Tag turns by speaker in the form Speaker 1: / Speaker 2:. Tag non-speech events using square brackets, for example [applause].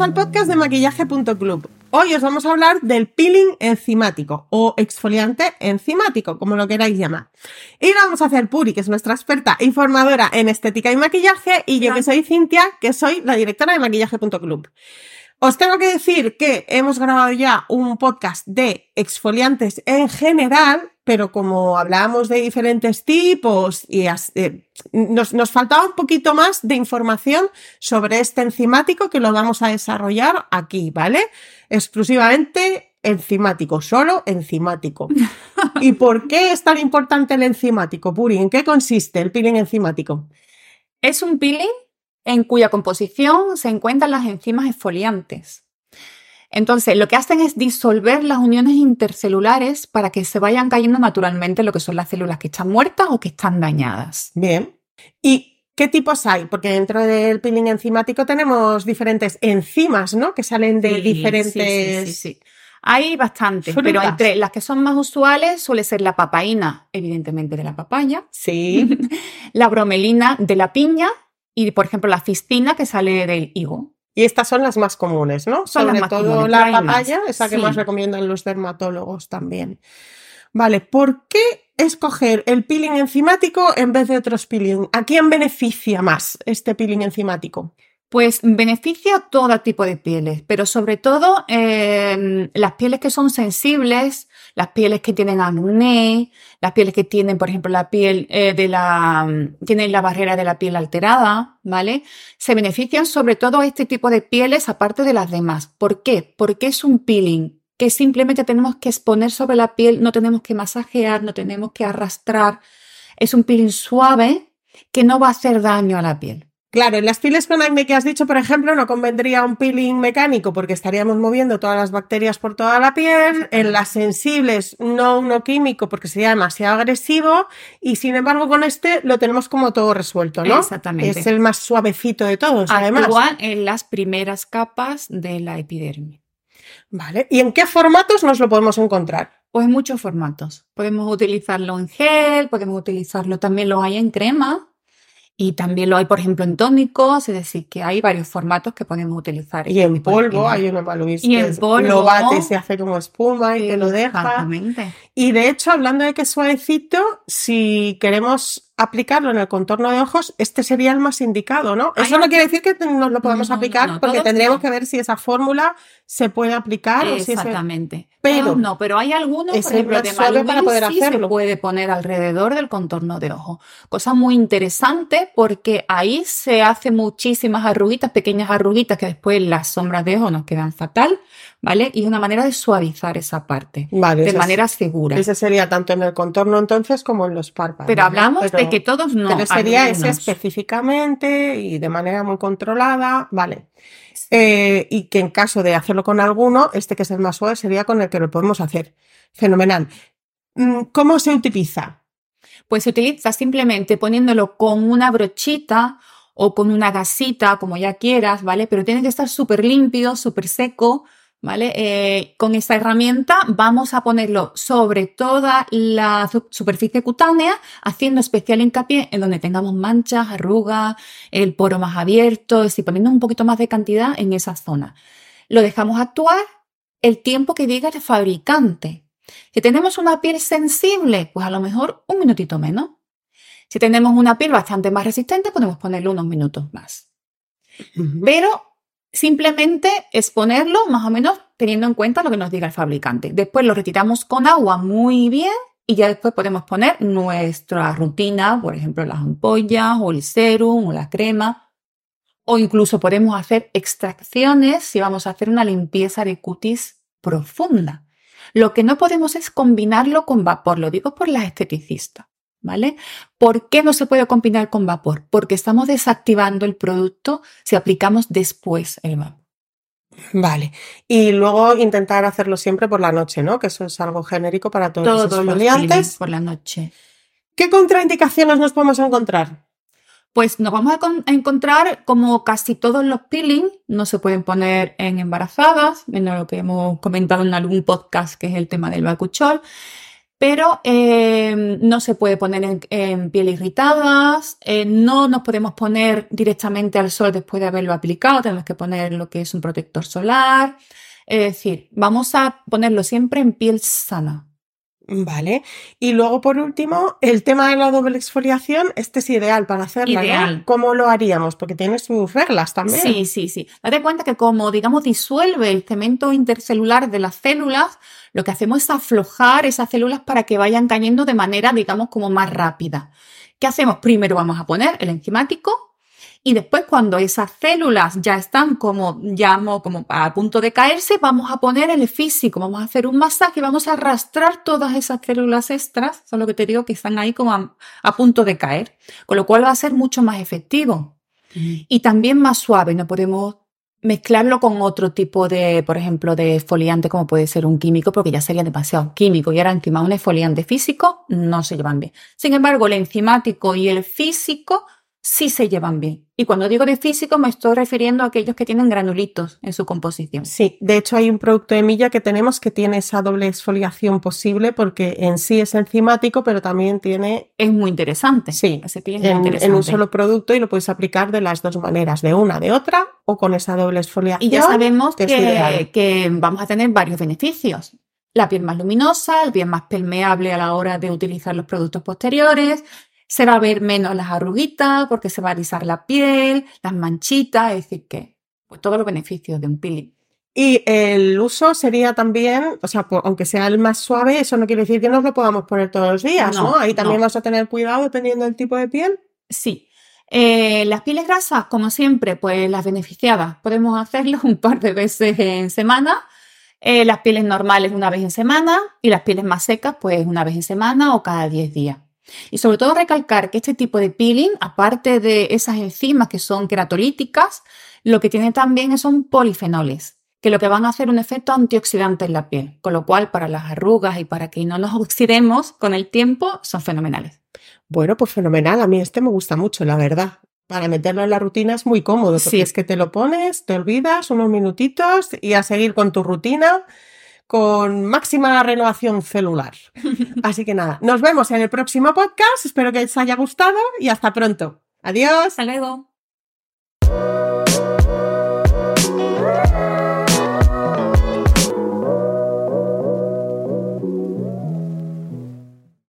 Speaker 1: Bienvenidos al podcast de maquillaje.club. Hoy os vamos a hablar del peeling enzimático o exfoliante enzimático, como lo queráis llamar. Y lo vamos a hacer Puri, que es nuestra experta informadora en estética y maquillaje, y yo que soy Cintia, que soy la directora de maquillaje.club. Os tengo que decir que hemos grabado ya un podcast de exfoliantes en general, pero como hablábamos de diferentes tipos y eh, nos, nos, faltaba un poquito más de información sobre este enzimático que lo vamos a desarrollar aquí, ¿vale? Exclusivamente enzimático, solo enzimático. [laughs] ¿Y por qué es tan importante el enzimático, Puri? ¿En qué consiste el peeling enzimático?
Speaker 2: Es un peeling en cuya composición se encuentran las enzimas exfoliantes. Entonces, lo que hacen es disolver las uniones intercelulares para que se vayan cayendo naturalmente lo que son las células que están muertas o que están dañadas.
Speaker 1: Bien. ¿Y qué tipos hay? Porque dentro del peeling enzimático tenemos diferentes enzimas, ¿no? Que salen de diferentes.
Speaker 2: Sí, sí, sí, Hay bastantes, pero entre las que son más usuales suele ser la papaína, evidentemente de la papaya.
Speaker 1: Sí. [laughs]
Speaker 2: la bromelina de la piña y, por ejemplo, la cistina que sale del higo.
Speaker 1: Y estas son las más comunes, ¿no?
Speaker 2: Son
Speaker 1: Sobre
Speaker 2: las más
Speaker 1: todo
Speaker 2: comunes,
Speaker 1: la papaya, esa que
Speaker 2: Sí.
Speaker 1: más recomiendan los dermatólogos también. Vale, ¿por qué escoger el peeling enzimático en vez de otros peeling? ¿A quién beneficia más este peeling enzimático?
Speaker 2: Pues beneficia a todo tipo de pieles, pero sobre todo eh, las pieles que son sensibles, las pieles que tienen acné, las pieles que tienen, por ejemplo, la piel eh, de la, tienen la barrera de la piel alterada, ¿vale? Se benefician sobre todo este tipo de pieles aparte de las demás. ¿Por qué? Porque es un peeling que simplemente tenemos que exponer sobre la piel, no tenemos que masajear, no tenemos que arrastrar. Es un peeling suave que no va a hacer daño a la piel.
Speaker 1: Claro, en las pieles con acné que has dicho, por ejemplo, no convendría un peeling mecánico porque estaríamos moviendo todas las bacterias por toda la piel. En las sensibles, no uno químico porque sería demasiado agresivo. Y sin embargo, con este lo tenemos como todo resuelto, ¿no?
Speaker 2: Exactamente.
Speaker 1: Es el más suavecito de todos, además.
Speaker 2: Actúa en las primeras capas de la epidermis.
Speaker 1: Vale. ¿Y en qué formatos nos lo podemos encontrar?
Speaker 2: Pues en muchos formatos. Podemos utilizarlo en gel, podemos utilizarlo también lo hay en crema y también lo hay, por ejemplo, en tónicos. Es decir, que hay varios formatos que podemos utilizar.
Speaker 1: Y
Speaker 2: este
Speaker 1: en
Speaker 2: de
Speaker 1: polvo, hay uno para Luis
Speaker 2: Y
Speaker 1: que
Speaker 2: en polvo.
Speaker 1: lo bate y se hace como espuma y te lo deja.
Speaker 2: Exactamente.
Speaker 1: Y de hecho, hablando de que suavecito, si queremos aplicarlo en el contorno de ojos, este sería el más indicado, ¿no? Eso no quiere decir que nos lo podamos
Speaker 2: No,
Speaker 1: aplicar,
Speaker 2: no,
Speaker 1: porque tendríamos que ver si esa fórmula se puede aplicar o si ese-
Speaker 2: Exactamente.
Speaker 1: Pero-
Speaker 2: no, pero hay algunos, por ejemplo, de
Speaker 1: para poder
Speaker 2: sí se
Speaker 1: hacerlo.
Speaker 2: puede poner alrededor del contorno de ojo. Cosa muy interesante porque ahí se hacen muchísimas arruguitas, pequeñas arruguitas que después las sombras de ojo nos quedan fatal, ¿vale? Y es una manera de suavizar esa parte
Speaker 1: Vale,
Speaker 2: de manera segura.
Speaker 1: Ese sería tanto en el contorno entonces como en los párpados.
Speaker 2: Pero hablamos
Speaker 1: Pero-
Speaker 2: de que todos no.
Speaker 1: pero sería ese específicamente y de manera muy controlada, vale. Eh, y que en caso de hacerlo con alguno, este que es el más suave sería con el que lo podemos hacer. Fenomenal. Mm, ¿Cómo se utiliza?
Speaker 2: Pues se utiliza simplemente poniéndolo con una brochita o con una gasita, como ya quieras, ¿vale? Pero tiene que estar súper limpio, súper seco, ¿vale? Eh, con esta herramienta vamos a ponerlo sobre toda la su- superficie cutánea, haciendo especial hincapié en donde tengamos manchas, arrugas, el poro más abierto, es decir, poniendo un poquito más de cantidad en esa zona. Lo dejamos actuar el tiempo que diga el fabricante. Si tenemos una piel sensible, pues a lo mejor un minutito menos. Si tenemos una piel bastante más resistente, podemos ponerle unos minutos más. Pero simplemente exponerlo más o menos teniendo en cuenta lo que nos diga el fabricante. Después lo retiramos con agua muy bien y ya después podemos poner nuestra rutina, por ejemplo, las ampollas o el serum o la crema. O incluso podemos hacer extracciones si vamos a hacer una limpieza de cutis profunda. Lo que no podemos es combinarlo con vapor, lo digo por las esteticistas, ¿vale? ¿Por qué no se puede combinar con vapor? Porque estamos desactivando el producto si aplicamos después el vapor.
Speaker 1: Vale. Y luego intentar hacerlo siempre por la noche, ¿no? Que eso es algo genérico para todos,
Speaker 2: Todos
Speaker 1: los
Speaker 2: peelings por la noche.
Speaker 1: ¿Qué contraindicaciones nos podemos encontrar?
Speaker 2: Pues nos vamos a, con- a encontrar como casi todos los peelings no se pueden poner en embarazadas, en lo que hemos comentado en algún podcast que es el tema del bacuchol. Pero eh, no se puede poner en, en piel irritadas, eh, no nos podemos poner directamente al sol después de haberlo aplicado, tenemos que poner lo que es un protector solar. Es decir, vamos a ponerlo siempre en piel sana.
Speaker 1: Vale. Y luego, por último, el tema de la doble exfoliación, este es ideal para hacerla. ¿no?
Speaker 2: Ideal.
Speaker 1: ¿Cómo lo haríamos? Porque tiene sus reglas también.
Speaker 2: Sí, sí, sí. Date cuenta que como, digamos, disuelve el cemento intercelular de las células, lo que hacemos es aflojar esas células para que vayan cayendo de manera, digamos, como más rápida. ¿Qué hacemos? Primero vamos a poner el enzimático y después cuando esas células ya están como, llamo, como a punto de caerse, vamos a poner el físico, vamos a hacer un masaje, vamos a arrastrar todas esas células extras, son lo que te digo que están ahí como a, a punto de caer, con lo cual va a ser mucho más efectivo y también más suave. No podemos mezclarlo con otro tipo de, por ejemplo, de exfoliante como puede ser un químico, porque ya sería demasiado químico y ahora encima un exfoliante físico no se llevan bien. Sin embargo, el enzimático y el físico sí se llevan bien. Y cuando digo de físico me estoy refiriendo a aquellos que tienen granulitos en su composición.
Speaker 1: Sí, de hecho hay un producto de Milla que tenemos que tiene esa doble exfoliación posible porque en sí es enzimático, pero también tiene
Speaker 2: Es muy interesante.
Speaker 1: Sí,
Speaker 2: Ese
Speaker 1: en,
Speaker 2: interesante.
Speaker 1: en un solo producto y lo puedes aplicar de las dos maneras, de una, de otra o con esa doble exfoliación.
Speaker 2: Y ya sabemos
Speaker 1: que
Speaker 2: que, que vamos a tener varios beneficios. La piel más luminosa, el piel más permeable a la hora de utilizar los productos posteriores, se va a ver menos las arruguitas porque se va a alisar la piel, las manchitas, es decir, que pues, todos los beneficios de un peeling.
Speaker 1: Y el uso sería también, o sea, por- aunque sea el más suave, eso no quiere decir que nos lo podamos poner todos los días, ¿no?
Speaker 2: No,
Speaker 1: Ahí también
Speaker 2: no.
Speaker 1: vas a tener cuidado dependiendo del tipo de piel.
Speaker 2: Sí. Eh, las pieles grasas, como siempre, pues las beneficiadas, podemos hacerlo [laughs] un par de veces en semana. Eh, las pieles normales una vez en semana y las pieles más secas, pues una vez en semana o cada 10 días. Y sobre todo recalcar que este tipo de peeling, aparte de esas enzimas que son queratolíticas, lo que tiene también son polifenoles, que lo que van a hacer un efecto antioxidante en la piel, con lo cual para las arrugas y para que no nos oxidemos con el tiempo son fenomenales.
Speaker 1: Bueno, pues fenomenal. A mí este me gusta mucho, la verdad. Para meterlo en la rutina es muy cómodo, porque
Speaker 2: Sí.
Speaker 1: es que te lo pones, te olvidas unos minutitos y a seguir con tu rutina con máxima renovación celular. [laughs] Así que nada, nos vemos en el próximo podcast. Espero que os haya gustado y hasta pronto. Adiós.
Speaker 2: Hasta luego.